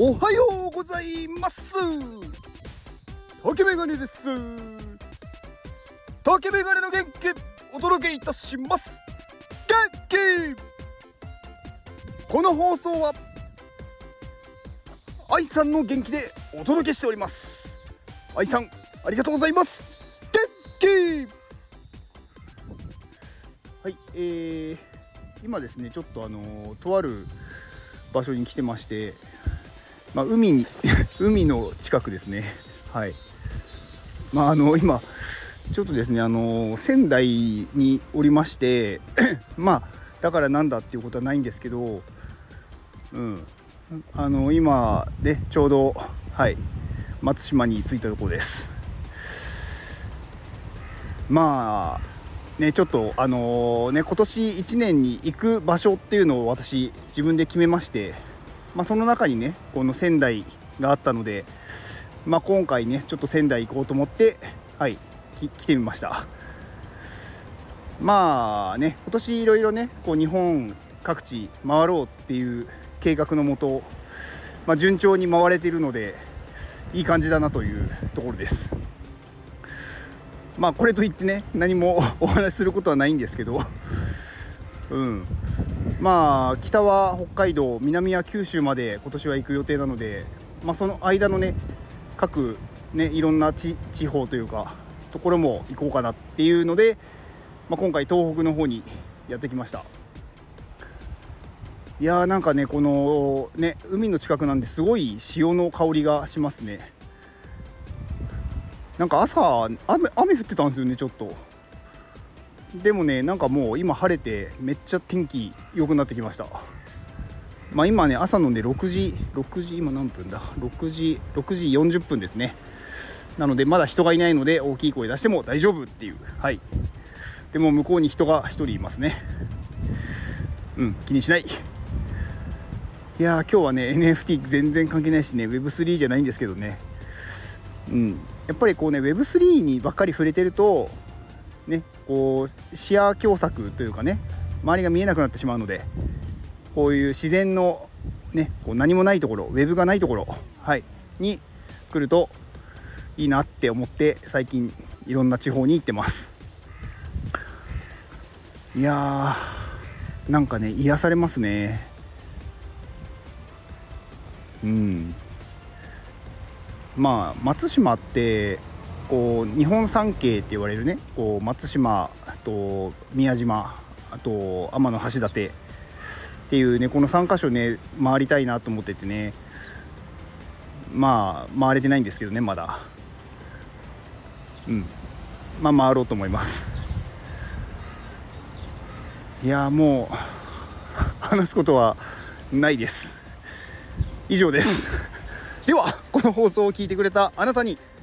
おはようございます。竹メガネです。竹メガネの元気お届けいたします。元気。この放送は愛さんの元気でお届けしております。愛さんありがとうございます。元気。はいえー、今ですねちょっとあのー、とある場所に来てましてまあ、海に 海の近くですね。はい。まああの今ちょっとですねあの仙台におりまして まあだからなんだっていうことはないんですけどうん。あの今ねちょうどはい。松島に着いたところです。まあねちょっとあのね今年1年に行く場所っていうのを私自分で決めましてまあ、その中にねこの仙台があったので、まあ、今回ねちょっと仙台行こうと思ってはい来てみました。まあね今年いろいろねこう日本各地回ろうっていう計画のもと、まあ、順調に回れているのでいい感じだなというところです。まあこれといってね何もお話しすることはないんですけどうん。まあ北は北海道南は九州まで今年は行く予定なので、まあ、その間のね各ねいろんな地方というかところも行こうかなっていうので、まあ、今回東北の方にやってきました。いやーなんかねこのね海の近くなんですごい潮の香りがしますね。なんか朝雨雨降ってたんですよねちょっと。でもねなんかもう今晴れてめっちゃ天気良くなってきました。まあ今ね朝のね6時6時今何分だ？6時6時40分ですね。なのでまだ人がいないので大きい声出しても大丈夫っていう。はい。でも向こうに人が1人いますね。うん気にしない。いや今日はね NFT 全然関係ないしね Web3 じゃないんですけどね。うん。やっぱりこうね Web3 にばっかり触れてるとねこう視野狭窄というかね周りが見えなくなってしまうのでこういう自然のねこう何もないところウェブがないところ、はい、に来るといいなって思って最近いろんな地方に行ってます。いやーなんかね癒されますね。うん。まあ松島ってこう日本三景って言われるねこう松島と宮島あと天橋立っていうねこの3か所ね回りたいなと思っててねまあ回れてないんですけどねまだ。うん。まあ回ろうと思います。いやもう話すことはないです。以上です。ではこの放送を聞いてくれたあなたに